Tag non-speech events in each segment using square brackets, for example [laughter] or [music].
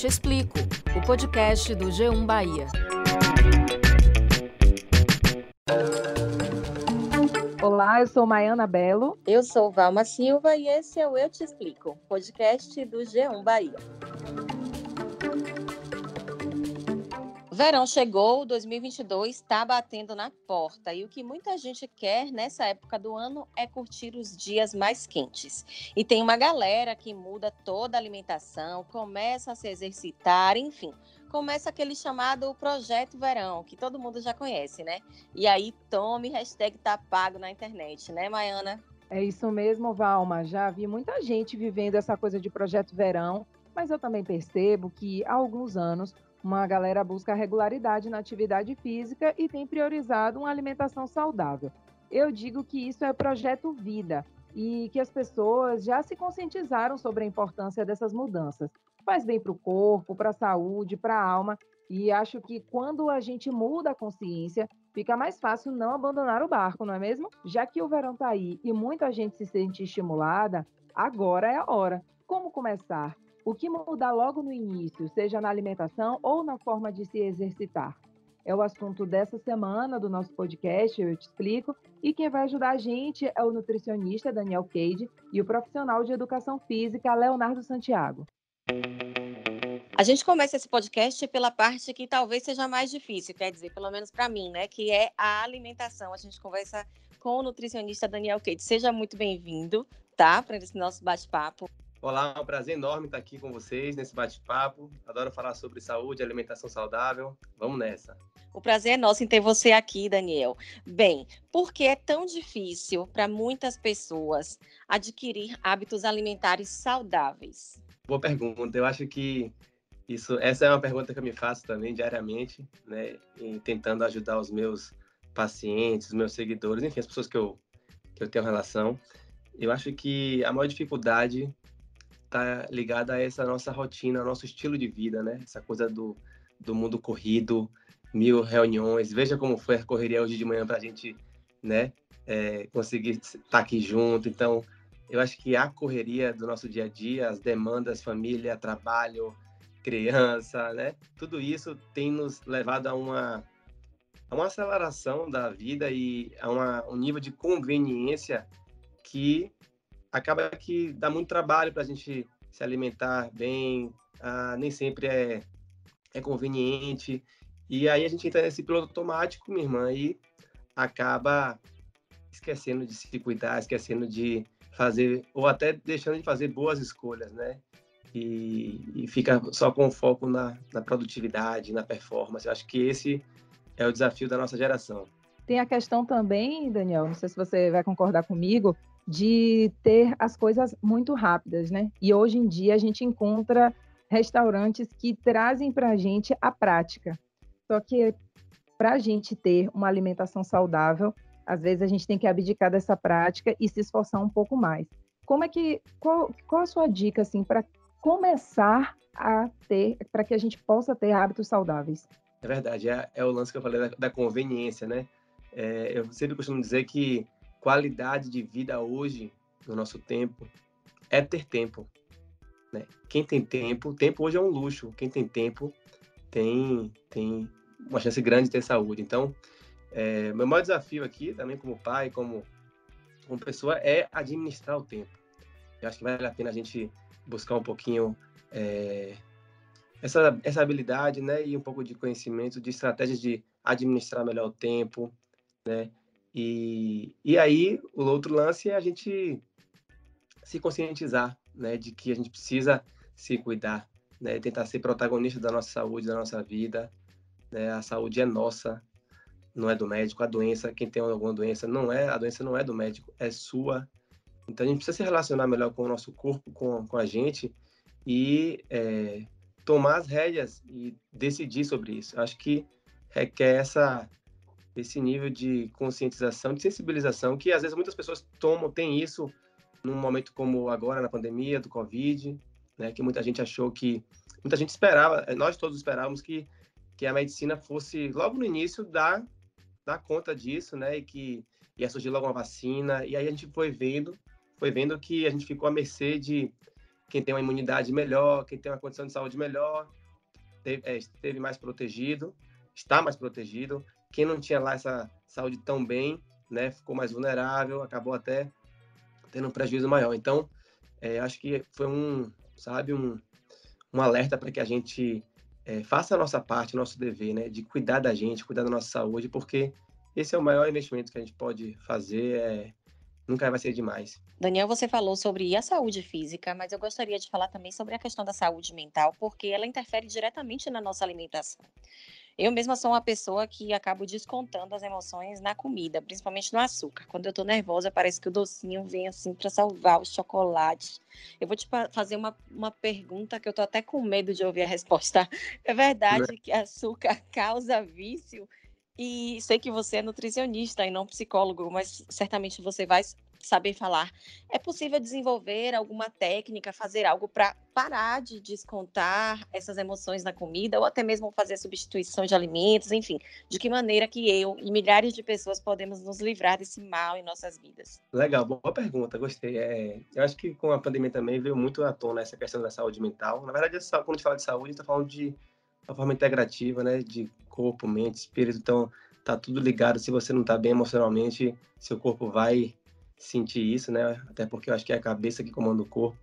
Te Explico, o podcast do G1 Bahia. Olá, eu sou Maiana Belo. Eu sou Valma Silva e esse é o Eu Te Explico, podcast do G1 Bahia. Verão chegou, 2022 está batendo na porta e o que muita gente quer nessa época do ano é curtir os dias mais quentes. E tem uma galera que muda toda a alimentação, começa a se exercitar, enfim, começa aquele chamado Projeto Verão, que todo mundo já conhece, né? E aí tome hashtag tá pago na internet, né, Maiana? É isso mesmo, Valma. Já vi muita gente vivendo essa coisa de Projeto Verão, mas eu também percebo que há alguns anos uma galera busca regularidade na atividade física e tem priorizado uma alimentação saudável. Eu digo que isso é projeto vida e que as pessoas já se conscientizaram sobre a importância dessas mudanças. Faz bem para o corpo, para a saúde, para a alma. E acho que quando a gente muda a consciência, fica mais fácil não abandonar o barco, não é mesmo? Já que o verão está aí e muita gente se sente estimulada, agora é a hora. Como começar? O que mudar logo no início, seja na alimentação ou na forma de se exercitar? É o assunto dessa semana do nosso podcast, eu te explico. E quem vai ajudar a gente é o nutricionista Daniel Cade e o profissional de educação física Leonardo Santiago. A gente começa esse podcast pela parte que talvez seja mais difícil, quer dizer, pelo menos para mim, né? Que é a alimentação. A gente conversa com o nutricionista Daniel Cade. Seja muito bem-vindo, tá? Para esse nosso bate-papo. Olá, é um prazer enorme estar aqui com vocês nesse bate-papo. Adoro falar sobre saúde e alimentação saudável. Vamos nessa. O prazer é nosso em ter você aqui, Daniel. Bem, por que é tão difícil para muitas pessoas adquirir hábitos alimentares saudáveis? Boa pergunta. Eu acho que isso, essa é uma pergunta que eu me faço também diariamente, né? tentando ajudar os meus pacientes, os meus seguidores, enfim, as pessoas que eu, que eu tenho relação. Eu acho que a maior dificuldade tá ligada a essa nossa rotina, nosso estilo de vida, né? Essa coisa do, do mundo corrido, mil reuniões. Veja como foi a correria hoje de manhã para a gente, né? É, conseguir estar tá aqui junto. Então, eu acho que a correria do nosso dia a dia, as demandas, família, trabalho, criança, né? Tudo isso tem nos levado a uma, a uma aceleração da vida e a uma, um nível de conveniência que acaba que dá muito trabalho para a gente se alimentar bem, ah, nem sempre é, é conveniente. E aí a gente entra nesse piloto automático, minha irmã, e acaba esquecendo de se cuidar, esquecendo de fazer, ou até deixando de fazer boas escolhas, né? E, e fica só com foco na, na produtividade, na performance. Eu acho que esse é o desafio da nossa geração. Tem a questão também, Daniel, não sei se você vai concordar comigo, de ter as coisas muito rápidas, né? E hoje em dia a gente encontra restaurantes que trazem para a gente a prática. Só que para a gente ter uma alimentação saudável, às vezes a gente tem que abdicar dessa prática e se esforçar um pouco mais. Como é que qual, qual a sua dica assim para começar a ter, para que a gente possa ter hábitos saudáveis? É verdade, é, é o lance que eu falei da, da conveniência, né? É, eu sempre costumo dizer que qualidade de vida hoje, no nosso tempo, é ter tempo. Né? Quem tem tempo, tempo hoje é um luxo. Quem tem tempo tem, tem uma chance grande de ter saúde. Então, é, meu maior desafio aqui, também como pai, como, como pessoa, é administrar o tempo. Eu acho que vale a pena a gente buscar um pouquinho é, essa, essa habilidade, né, e um pouco de conhecimento, de estratégias de administrar melhor o tempo, né, e, e aí, o outro lance é a gente se conscientizar, né, de que a gente precisa se cuidar, né, tentar ser protagonista da nossa saúde, da nossa vida, né, a saúde é nossa, não é do médico, a doença, quem tem alguma doença, não é, a doença não é do médico, é sua, então a gente precisa se relacionar melhor com o nosso corpo, com, com a gente e é, tomar as rédeas e decidir sobre isso. Acho que requer essa esse nível de conscientização, de sensibilização, que às vezes muitas pessoas tomam, têm isso num momento como agora, na pandemia do Covid, né, que muita gente achou que, muita gente esperava, eh, nós todos esperávamos que, que a medicina fosse, logo no início, dar, dar conta disso, né, e que ia surgir logo uma vacina, e aí a gente foi vendo, foi vendo que a gente ficou à mercê de, quem tem uma imunidade melhor, quem tem uma condição de saúde melhor, é, esteve mais protegido, está mais protegido. Quem não tinha lá essa saúde tão bem, né, ficou mais vulnerável, acabou até tendo um prejuízo maior. Então, é, acho que foi um, sabe, um, um alerta para que a gente é, faça a nossa parte, o nosso dever, né, de cuidar da gente, cuidar da nossa saúde, porque esse é o maior investimento que a gente pode fazer, é, nunca vai ser demais. Daniel, você falou sobre a saúde física, mas eu gostaria de falar também sobre a questão da saúde mental, porque ela interfere diretamente na nossa alimentação. Eu mesma sou uma pessoa que acabo descontando as emoções na comida, principalmente no açúcar. Quando eu tô nervosa, parece que o docinho vem assim para salvar o chocolate. Eu vou te fazer uma, uma pergunta que eu tô até com medo de ouvir a resposta. [laughs] É verdade que açúcar [laughs] causa vício? E sei que você é nutricionista e não psicólogo, mas certamente você vai saber falar. É possível desenvolver alguma técnica, fazer algo para parar de descontar essas emoções na comida ou até mesmo fazer substituições de alimentos, enfim, de que maneira que eu e milhares de pessoas podemos nos livrar desse mal em nossas vidas? Legal, boa pergunta, gostei. É, eu acho que com a pandemia também veio muito à tona essa questão da saúde mental. Na verdade, quando a gente fala de saúde, a gente está falando de uma forma integrativa, né, de corpo, mente, espírito, então tá tudo ligado. Se você não está bem emocionalmente, seu corpo vai sentir isso, né? Até porque eu acho que é a cabeça que comanda o corpo.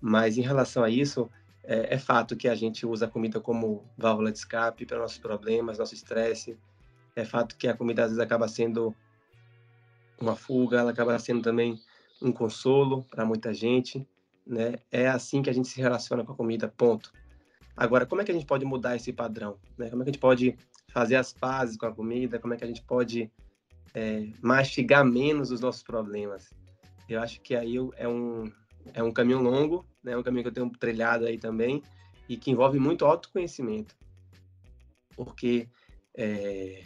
Mas em relação a isso, é, é fato que a gente usa a comida como válvula de escape para nossos problemas, nosso estresse. É fato que a comida às vezes acaba sendo uma fuga, ela acaba sendo também um consolo para muita gente, né? É assim que a gente se relaciona com a comida, ponto. Agora, como é que a gente pode mudar esse padrão? Né? Como é que a gente pode fazer as pazes com a comida? Como é que a gente pode é, mastigar menos os nossos problemas. Eu acho que aí é um, é um caminho longo, né? É um caminho que eu tenho trilhado aí também e que envolve muito autoconhecimento. Porque é,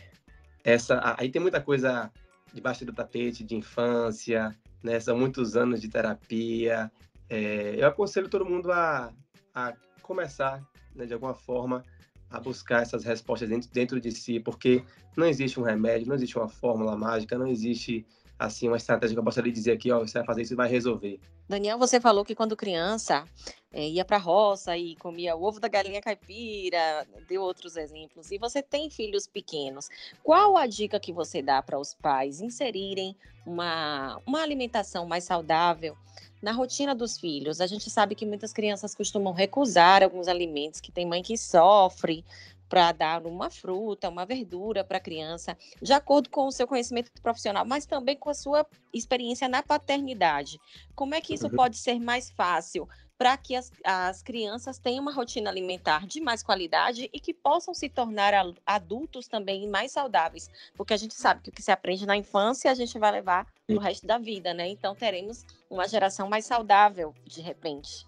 essa aí tem muita coisa debaixo do tapete de infância, né? São muitos anos de terapia. É, eu aconselho todo mundo a, a começar, né, de alguma forma, a buscar essas respostas dentro, dentro de si, porque não existe um remédio, não existe uma fórmula mágica, não existe assim uma estratégia que eu possa lhe dizer aqui, ó, você vai fazer isso e vai resolver. Daniel, você falou que quando criança é, ia para a roça e comia o ovo da galinha caipira, deu outros exemplos. E você tem filhos pequenos. Qual a dica que você dá para os pais inserirem uma, uma alimentação mais saudável na rotina dos filhos. A gente sabe que muitas crianças costumam recusar alguns alimentos, que tem mãe que sofre para dar uma fruta, uma verdura para a criança, de acordo com o seu conhecimento profissional, mas também com a sua experiência na paternidade. Como é que isso uhum. pode ser mais fácil para que as, as crianças tenham uma rotina alimentar de mais qualidade e que possam se tornar adultos também mais saudáveis, porque a gente sabe que o que se aprende na infância a gente vai levar no resto da vida, né? Então teremos uma geração mais saudável de repente.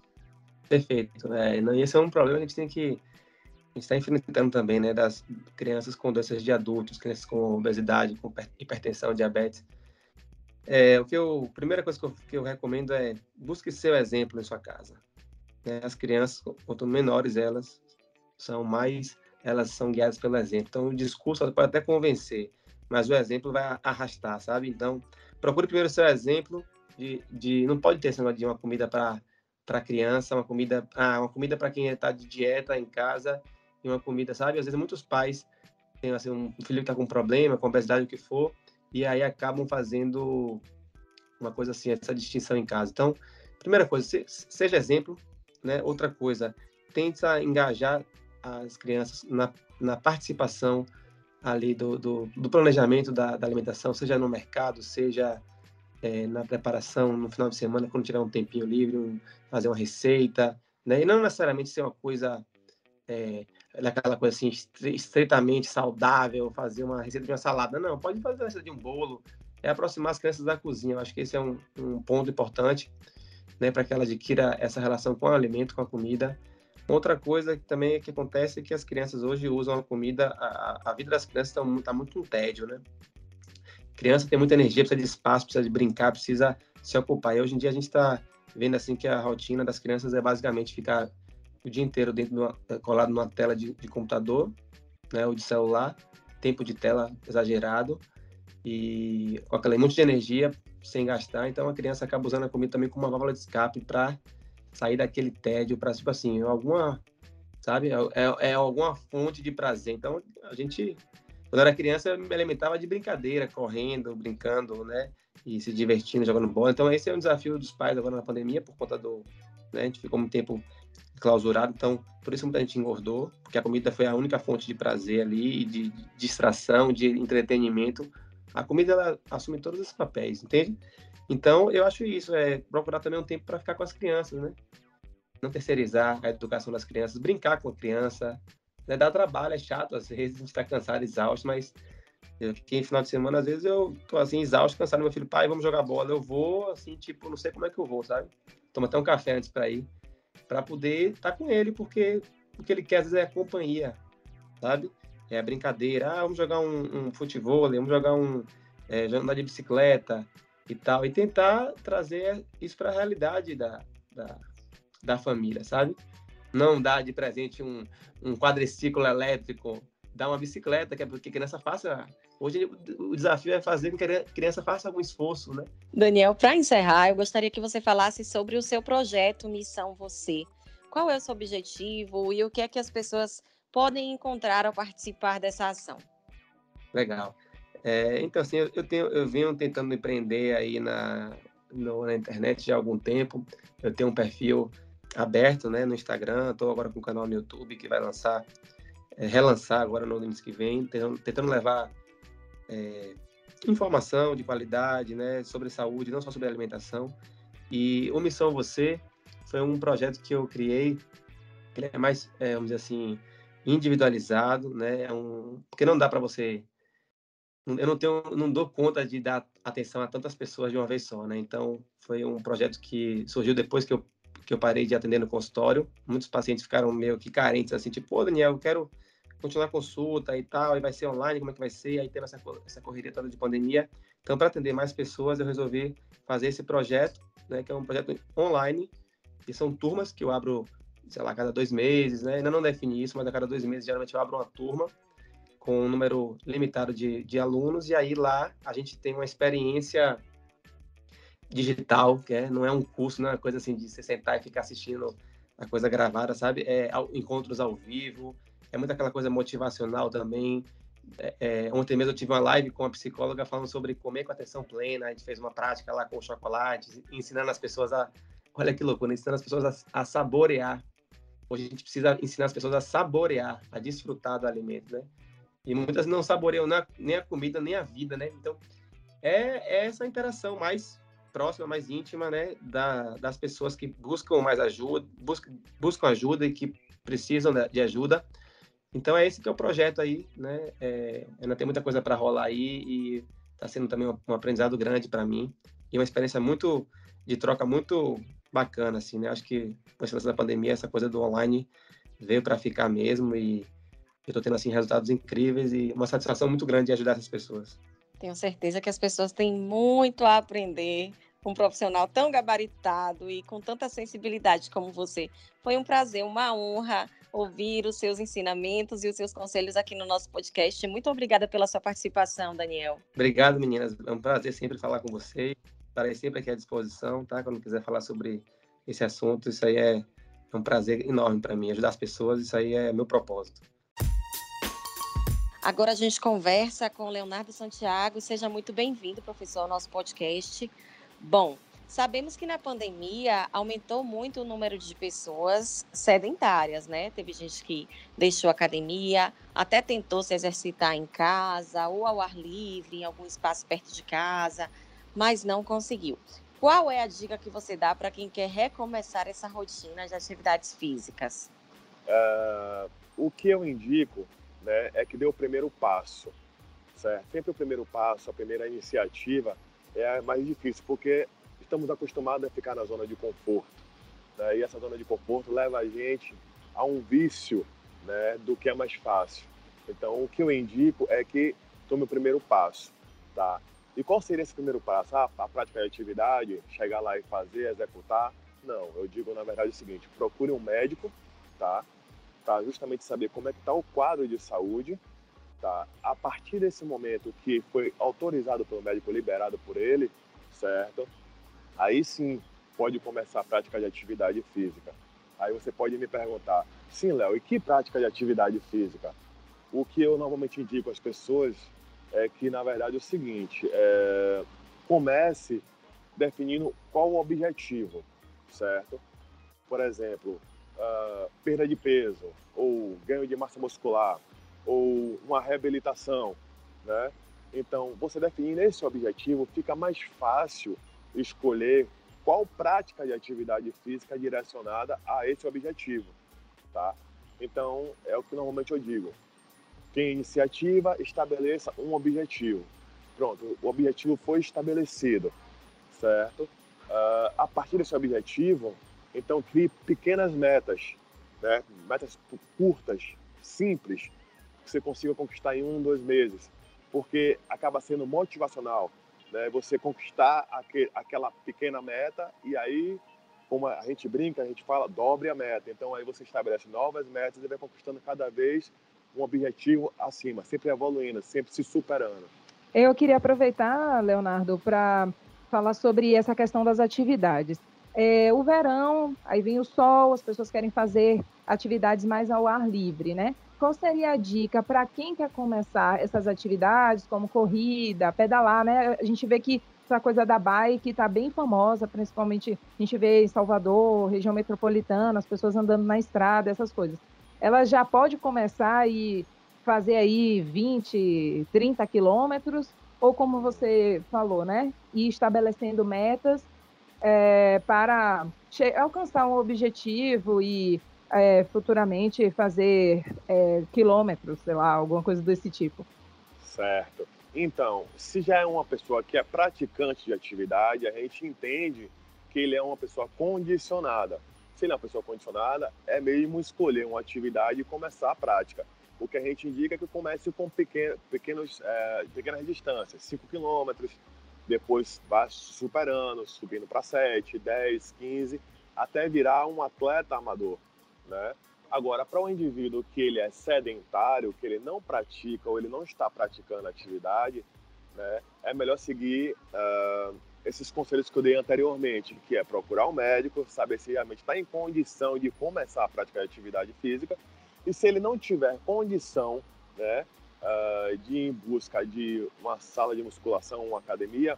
Perfeito. É, não, esse é um problema que a gente tem que a gente está enfrentando também, né, das crianças com doenças de adultos, crianças com obesidade, com hipertensão, diabetes. É, o que eu, a primeira coisa que eu, que eu recomendo é busque seu exemplo em sua casa. Né? As crianças, quanto menores elas são, mais elas são guiadas pelo exemplo. Então, o discurso pode até convencer, mas o exemplo vai arrastar, sabe? Então, procure primeiro seu exemplo de, de não pode ter esse de uma comida para para criança, uma comida, ah, uma comida para quem está de dieta em casa e uma comida, sabe? Às vezes muitos pais têm assim, um filho que está com problema, com obesidade, o que for, e aí acabam fazendo uma coisa assim, essa distinção em casa. Então, primeira coisa, seja exemplo, né? Outra coisa, tenta engajar as crianças na, na participação ali do, do, do planejamento da, da, alimentação, seja no mercado, seja é, na preparação no final de semana, quando tiver um tempinho livre, fazer uma receita, né? E não necessariamente ser uma coisa é, aquela coisa assim, estritamente saudável, fazer uma receita de uma salada. Não, pode fazer uma receita de um bolo, é aproximar as crianças da cozinha. Eu acho que esse é um, um ponto importante, né, para que ela adquira essa relação com o alimento, com a comida. Outra coisa que também é que acontece é que as crianças hoje usam a comida, a, a vida das crianças está tá muito um tédio, né? Criança tem muita energia, precisa de espaço, precisa de brincar, precisa se ocupar. E hoje em dia a gente está vendo assim que a rotina das crianças é basicamente ficar o dia inteiro dentro de uma, colado numa tela de, de computador, né, ou de celular, tempo de tela exagerado e com aquele monte de energia sem gastar. Então a criança acaba usando a comida também como uma válvula de escape para sair daquele tédio para, tipo assim, alguma, sabe, é, é, é, alguma fonte de prazer. Então, a gente, quando eu era criança, eu me alimentava de brincadeira, correndo, brincando, né, e se divertindo, jogando bola. Então, esse é um desafio dos pais agora na pandemia, por conta do, né, a gente ficou muito tempo clausurado, então, por isso muita gente engordou, porque a comida foi a única fonte de prazer ali, de, de distração, de entretenimento. A comida, ela assume todos esses papéis, entende? Então, eu acho isso, é procurar também um tempo para ficar com as crianças, né? Não terceirizar a educação das crianças, brincar com a criança, né? Dá trabalho, é chato, às vezes a gente está cansado, exausto, mas eu, aqui em final de semana, às vezes eu tô assim, exausto, cansado, meu filho, pai, vamos jogar bola, eu vou, assim, tipo, não sei como é que eu vou, sabe? Toma até um café antes para ir, para poder estar tá com ele, porque o que ele quer, às vezes, é companhia, sabe? É a brincadeira, ah, vamos jogar um, um futebol, vamos jogar um, é, andar de bicicleta, e tal, e tentar trazer isso para a realidade da, da, da, família, sabe? Não dar de presente um, um quadriciclo elétrico, dar uma bicicleta, que é porque a criança faça. Hoje o desafio é fazer com que a criança faça algum esforço, né? Daniel, para encerrar, eu gostaria que você falasse sobre o seu projeto Missão Você. Qual é o seu objetivo e o que é que as pessoas podem encontrar ao participar dessa ação? Legal. É, então, assim, eu, tenho, eu venho tentando empreender aí na, no, na internet já há algum tempo. Eu tenho um perfil aberto né, no Instagram, estou agora com um canal no YouTube que vai lançar, é, relançar agora no mês que vem, tentando, tentando levar é, informação de qualidade né, sobre saúde, não só sobre alimentação. E o Missão Você foi um projeto que eu criei, ele é mais, é, vamos dizer assim, individualizado, né? É um, porque não dá para você eu não tenho, não dou conta de dar atenção a tantas pessoas de uma vez só, né? Então, foi um projeto que surgiu depois que eu, que eu parei de atender no consultório. Muitos pacientes ficaram meio que carentes, assim, tipo, pô, Daniel, eu quero continuar a consulta e tal, e vai ser online, como é que vai ser? Aí teve essa, essa correria toda de pandemia. Então, para atender mais pessoas, eu resolvi fazer esse projeto, né? Que é um projeto online, e são turmas que eu abro, sei lá, a cada dois meses, né? Ainda não defini isso, mas a cada dois meses, geralmente eu abro uma turma com um número limitado de, de alunos, e aí lá a gente tem uma experiência digital, que é, não é um curso, não é uma coisa assim de se sentar e ficar assistindo a coisa gravada, sabe? É encontros ao vivo, é muito aquela coisa motivacional também. É, é, ontem mesmo eu tive uma live com uma psicóloga falando sobre comer com atenção plena, a gente fez uma prática lá com chocolate, ensinando as pessoas a, olha que loucura, ensinando as pessoas a, a saborear. Hoje a gente precisa ensinar as pessoas a saborear, a desfrutar do alimento, né? E muitas não saboreiam nem a comida, nem a vida, né? Então, é, é essa interação mais próxima, mais íntima, né? Da, das pessoas que buscam mais ajuda, buscam ajuda e que precisam de ajuda. Então, é esse que é o projeto aí, né? É, ainda tem muita coisa para rolar aí e está sendo também um, um aprendizado grande para mim e uma experiência muito de troca muito bacana, assim, né? Acho que com a da pandemia, essa coisa do online veio para ficar mesmo e eu estou tendo assim resultados incríveis e uma satisfação muito grande de ajudar essas pessoas. Tenho certeza que as pessoas têm muito a aprender um profissional tão gabaritado e com tanta sensibilidade como você. Foi um prazer, uma honra ouvir os seus ensinamentos e os seus conselhos aqui no nosso podcast. Muito obrigada pela sua participação, Daniel. Obrigado, meninas. É um prazer sempre falar com vocês. Estarei sempre aqui à disposição, tá? Quando quiser falar sobre esse assunto, isso aí é um prazer enorme para mim. Ajudar as pessoas, isso aí é meu propósito. Agora a gente conversa com Leonardo Santiago. Seja muito bem-vindo, professor, ao nosso podcast. Bom, sabemos que na pandemia aumentou muito o número de pessoas sedentárias, né? Teve gente que deixou a academia, até tentou se exercitar em casa ou ao ar livre, em algum espaço perto de casa, mas não conseguiu. Qual é a dica que você dá para quem quer recomeçar essa rotina de atividades físicas? Uh, o que eu indico né, é que dê o primeiro passo, certo? Sempre o primeiro passo, a primeira iniciativa é mais difícil, porque estamos acostumados a ficar na zona de conforto, né? e essa zona de conforto leva a gente a um vício, né, do que é mais fácil. Então, o que eu indico é que tome o primeiro passo, tá? E qual seria esse primeiro passo? Ah, a prática de atividade, chegar lá e fazer, executar? Não, eu digo na verdade o seguinte: procure um médico, tá? tá? justamente saber como é que está o quadro de saúde. Tá? A partir desse momento que foi autorizado pelo médico, liberado por ele, certo? Aí sim, pode começar a prática de atividade física. Aí você pode me perguntar, sim, Léo, e que prática de atividade física? O que eu normalmente indico às pessoas é que, na verdade, é o seguinte: é, comece definindo qual o objetivo, certo? Por exemplo, uh, perda de peso, ou ganho de massa muscular, ou uma reabilitação, né? Então, você definindo esse objetivo, fica mais fácil escolher qual prática de atividade física direcionada a esse objetivo, tá? Então, é o que normalmente eu digo. Quem iniciativa, estabeleça um objetivo. Pronto, o objetivo foi estabelecido, certo? Uh, a partir desse objetivo, então crie pequenas metas, né? metas curtas, simples, que você consiga conquistar em um, dois meses, porque acaba sendo motivacional, né? Você conquistar aquele, aquela pequena meta e aí, como a gente brinca, a gente fala, dobre a meta. Então aí você estabelece novas metas e vai conquistando cada vez um objetivo acima, sempre evoluindo, sempre se superando. Eu queria aproveitar, Leonardo, para falar sobre essa questão das atividades. É, o verão, aí vem o sol, as pessoas querem fazer atividades mais ao ar livre, né? Qual seria a dica para quem quer começar essas atividades, como corrida, pedalar, né? A gente vê que essa coisa da bike está bem famosa, principalmente a gente vê em Salvador, região metropolitana, as pessoas andando na estrada, essas coisas ela já pode começar e fazer aí 20, 30 quilômetros, ou como você falou, né? E estabelecendo metas é, para alcançar um objetivo e é, futuramente fazer é, quilômetros, sei lá, alguma coisa desse tipo. Certo. Então, se já é uma pessoa que é praticante de atividade, a gente entende que ele é uma pessoa condicionada se ele é uma pessoa condicionada, é mesmo escolher uma atividade e começar a prática. O que a gente indica é que comece com pequeno, pequenos, é, pequenas distâncias, 5 quilômetros, depois vá superando, subindo para 7, 10, 15, até virar um atleta amador, né? Agora, para um indivíduo que ele é sedentário, que ele não pratica ou ele não está praticando atividade, né, é melhor seguir uh, esses conselhos que eu dei anteriormente, que é procurar um médico, saber se realmente está em condição de começar a praticar atividade física, e se ele não tiver condição né, uh, de ir em busca de uma sala de musculação, uma academia,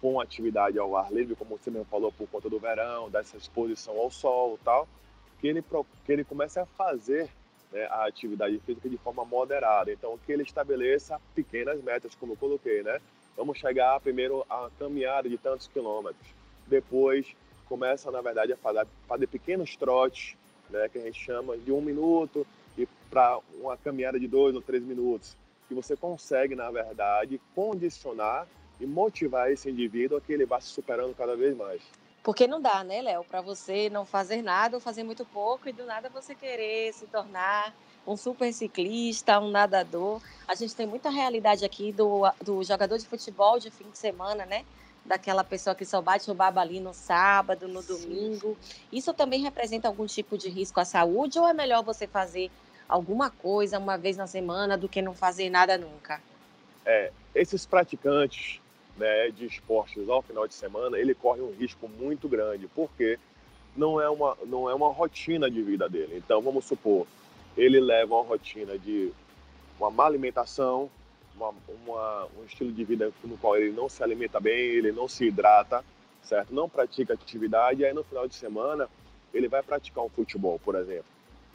com atividade ao ar livre, como você mesmo falou, por conta do verão, dessa exposição ao sol e tal, que ele, que ele comece a fazer né, a atividade física de forma moderada. Então, que ele estabeleça pequenas metas, como eu coloquei, né? Vamos chegar primeiro a caminhada de tantos quilômetros. Depois começa, na verdade, a fazer, fazer pequenos trotes, né, que a gente chama de um minuto, e para uma caminhada de dois ou três minutos. Que você consegue, na verdade, condicionar e motivar esse indivíduo a que ele vá se superando cada vez mais. Porque não dá, né, Léo, para você não fazer nada ou fazer muito pouco e do nada você querer se tornar um super ciclista, um nadador. A gente tem muita realidade aqui do, do jogador de futebol de fim de semana, né? Daquela pessoa que só bate o baba ali no sábado, no domingo. Isso também representa algum tipo de risco à saúde ou é melhor você fazer alguma coisa uma vez na semana do que não fazer nada nunca? É, esses praticantes né, de esportes ao final de semana, ele corre um risco muito grande, porque não é uma, não é uma rotina de vida dele. Então, vamos supor, ele leva uma rotina de uma má alimentação, uma, uma, um estilo de vida no qual ele não se alimenta bem, ele não se hidrata, certo? Não pratica atividade, e aí no final de semana ele vai praticar um futebol, por exemplo,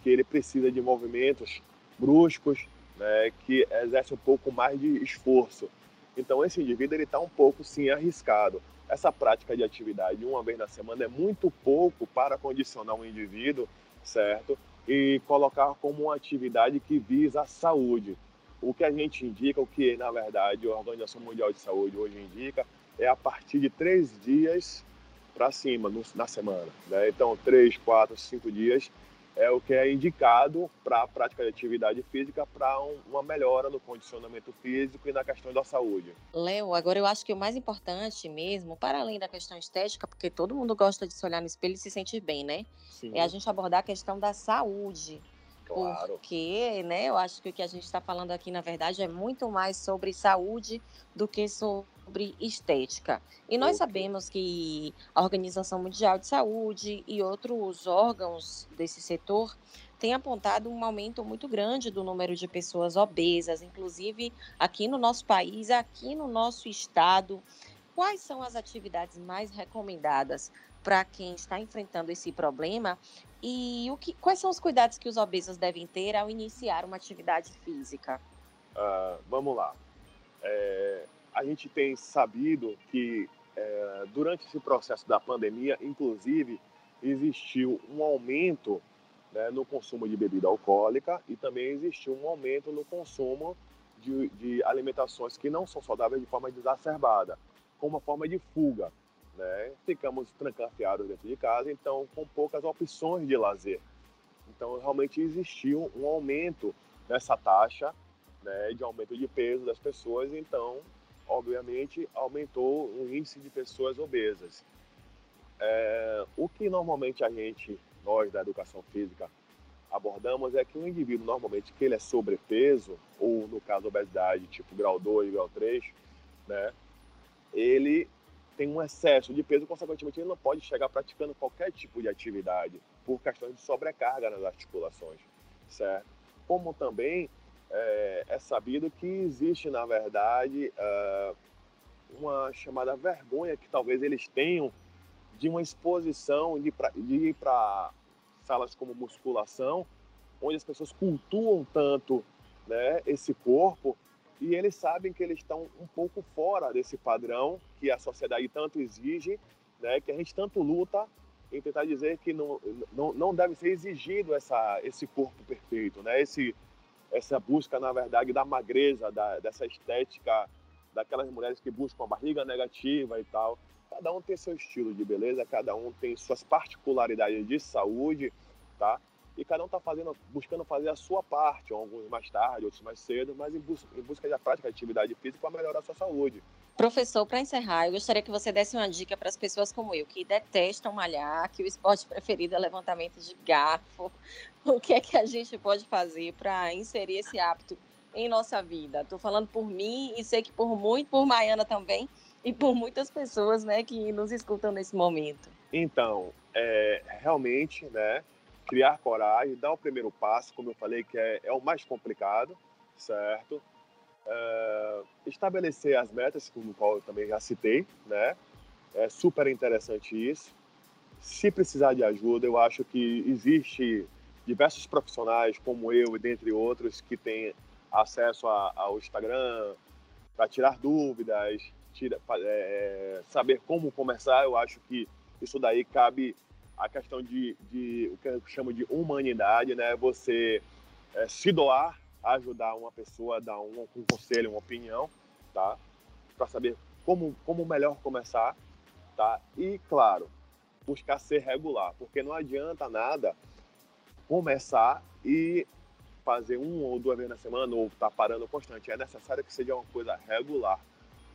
que ele precisa de movimentos bruscos, né, que exerce um pouco mais de esforço. Então esse indivíduo ele está um pouco sim arriscado. Essa prática de atividade uma vez na semana é muito pouco para condicionar um indivíduo, certo? e colocar como uma atividade que visa a saúde. O que a gente indica, o que na verdade a Organização Mundial de Saúde hoje indica, é a partir de três dias para cima na semana. Né? Então, três, quatro, cinco dias é o que é indicado para a prática de atividade física para um, uma melhora no condicionamento físico e na questão da saúde. Léo, agora eu acho que o mais importante mesmo, para além da questão estética, porque todo mundo gosta de se olhar no espelho e se sentir bem, né? Sim. É a gente abordar a questão da saúde. Claro. Porque, né, eu acho que o que a gente está falando aqui, na verdade, é muito mais sobre saúde do que sobre sobre estética. E nós sabemos que a Organização Mundial de Saúde e outros órgãos desse setor têm apontado um aumento muito grande do número de pessoas obesas, inclusive aqui no nosso país, aqui no nosso estado. Quais são as atividades mais recomendadas para quem está enfrentando esse problema e o que, quais são os cuidados que os obesos devem ter ao iniciar uma atividade física? Uh, vamos lá. É, a gente tem sabido que é, durante esse processo da pandemia, inclusive, existiu um aumento né, no consumo de bebida alcoólica e também existiu um aumento no consumo de, de alimentações que não são saudáveis de forma exacerbada, como uma forma de fuga. Né? Ficamos trancafiados dentro de casa, então com poucas opções de lazer. Então realmente existiu um aumento nessa taxa né, de aumento de peso das pessoas, então obviamente aumentou o índice de pessoas obesas. É, o que normalmente a gente, nós da educação física, abordamos é que o indivíduo normalmente que ele é sobrepeso, ou no caso obesidade tipo grau 2 e grau 3, né, ele tem um excesso de peso, consequentemente ele não pode chegar praticando qualquer tipo de atividade por questões de sobrecarga nas articulações, certo? Como também é, é sabido que existe, na verdade, uh, uma chamada vergonha que talvez eles tenham de uma exposição, de, pra, de ir para salas como musculação, onde as pessoas cultuam tanto né, esse corpo e eles sabem que eles estão um pouco fora desse padrão que a sociedade tanto exige, né, que a gente tanto luta em tentar dizer que não, não, não deve ser exigido essa, esse corpo perfeito, né, esse, essa busca, na verdade, da magreza, da, dessa estética, daquelas mulheres que buscam a barriga negativa e tal. Cada um tem seu estilo de beleza, cada um tem suas particularidades de saúde, tá? E cada um está fazendo, buscando fazer a sua parte, alguns mais tarde, outros mais cedo, mas em busca, em busca da prática de atividade física para melhorar a sua saúde. Professor, para encerrar, eu gostaria que você desse uma dica para as pessoas como eu, que detestam malhar, que o esporte preferido é levantamento de garfo. [laughs] O que é que a gente pode fazer para inserir esse hábito em nossa vida? Estou falando por mim e sei que por muito, por Maiana também, e por muitas pessoas né, que nos escutam nesse momento. Então, é, realmente, né, criar coragem, dar o primeiro passo, como eu falei, que é, é o mais complicado, certo? É, estabelecer as metas, como eu também já citei, né? É super interessante isso. Se precisar de ajuda, eu acho que existe diversos profissionais como eu e dentre outros que têm acesso a, ao Instagram para tirar dúvidas, tira, é, saber como começar. Eu acho que isso daí cabe a questão de, de o que eu chamo de humanidade, né? Você é, se doar ajudar uma pessoa dar um, um conselho, uma opinião, tá? Para saber como, como melhor começar, tá? E, claro, buscar ser regular, porque não adianta nada começar e fazer um ou duas vezes na semana ou tá parando constante. É necessário que seja uma coisa regular,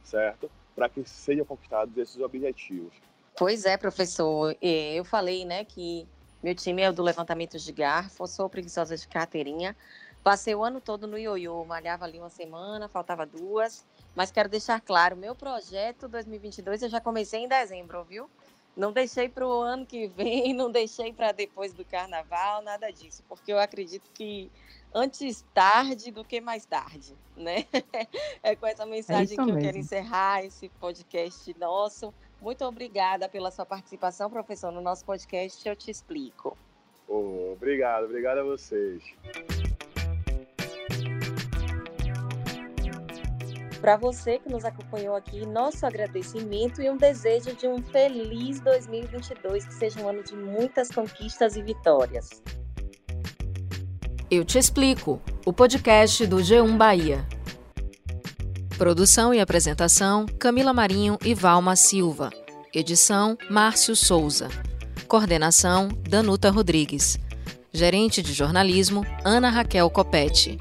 certo? Para que sejam conquistados esses objetivos. Pois é, professor. Eu falei, né, que meu time é o do levantamento de garfo, sou preguiçosa de carteirinha, Passei o ano todo no ioiô, malhava ali uma semana, faltava duas. Mas quero deixar claro, meu projeto 2022 eu já comecei em dezembro, viu? Não deixei para o ano que vem, [laughs] não deixei para depois do carnaval, nada disso, porque eu acredito que antes tarde do que mais tarde, né? [laughs] É com essa mensagem é que mesmo. eu quero encerrar esse podcast nosso. Muito obrigada pela sua participação, professor, no nosso podcast. Eu te explico. Oh, obrigado, obrigado a vocês. Para você que nos acompanhou aqui, nosso agradecimento e um desejo de um feliz 2022, que seja um ano de muitas conquistas e vitórias. Eu te explico, o podcast do G1 Bahia. Produção e apresentação: Camila Marinho e Valma Silva. Edição: Márcio Souza. Coordenação: Danuta Rodrigues. Gerente de jornalismo: Ana Raquel Copete.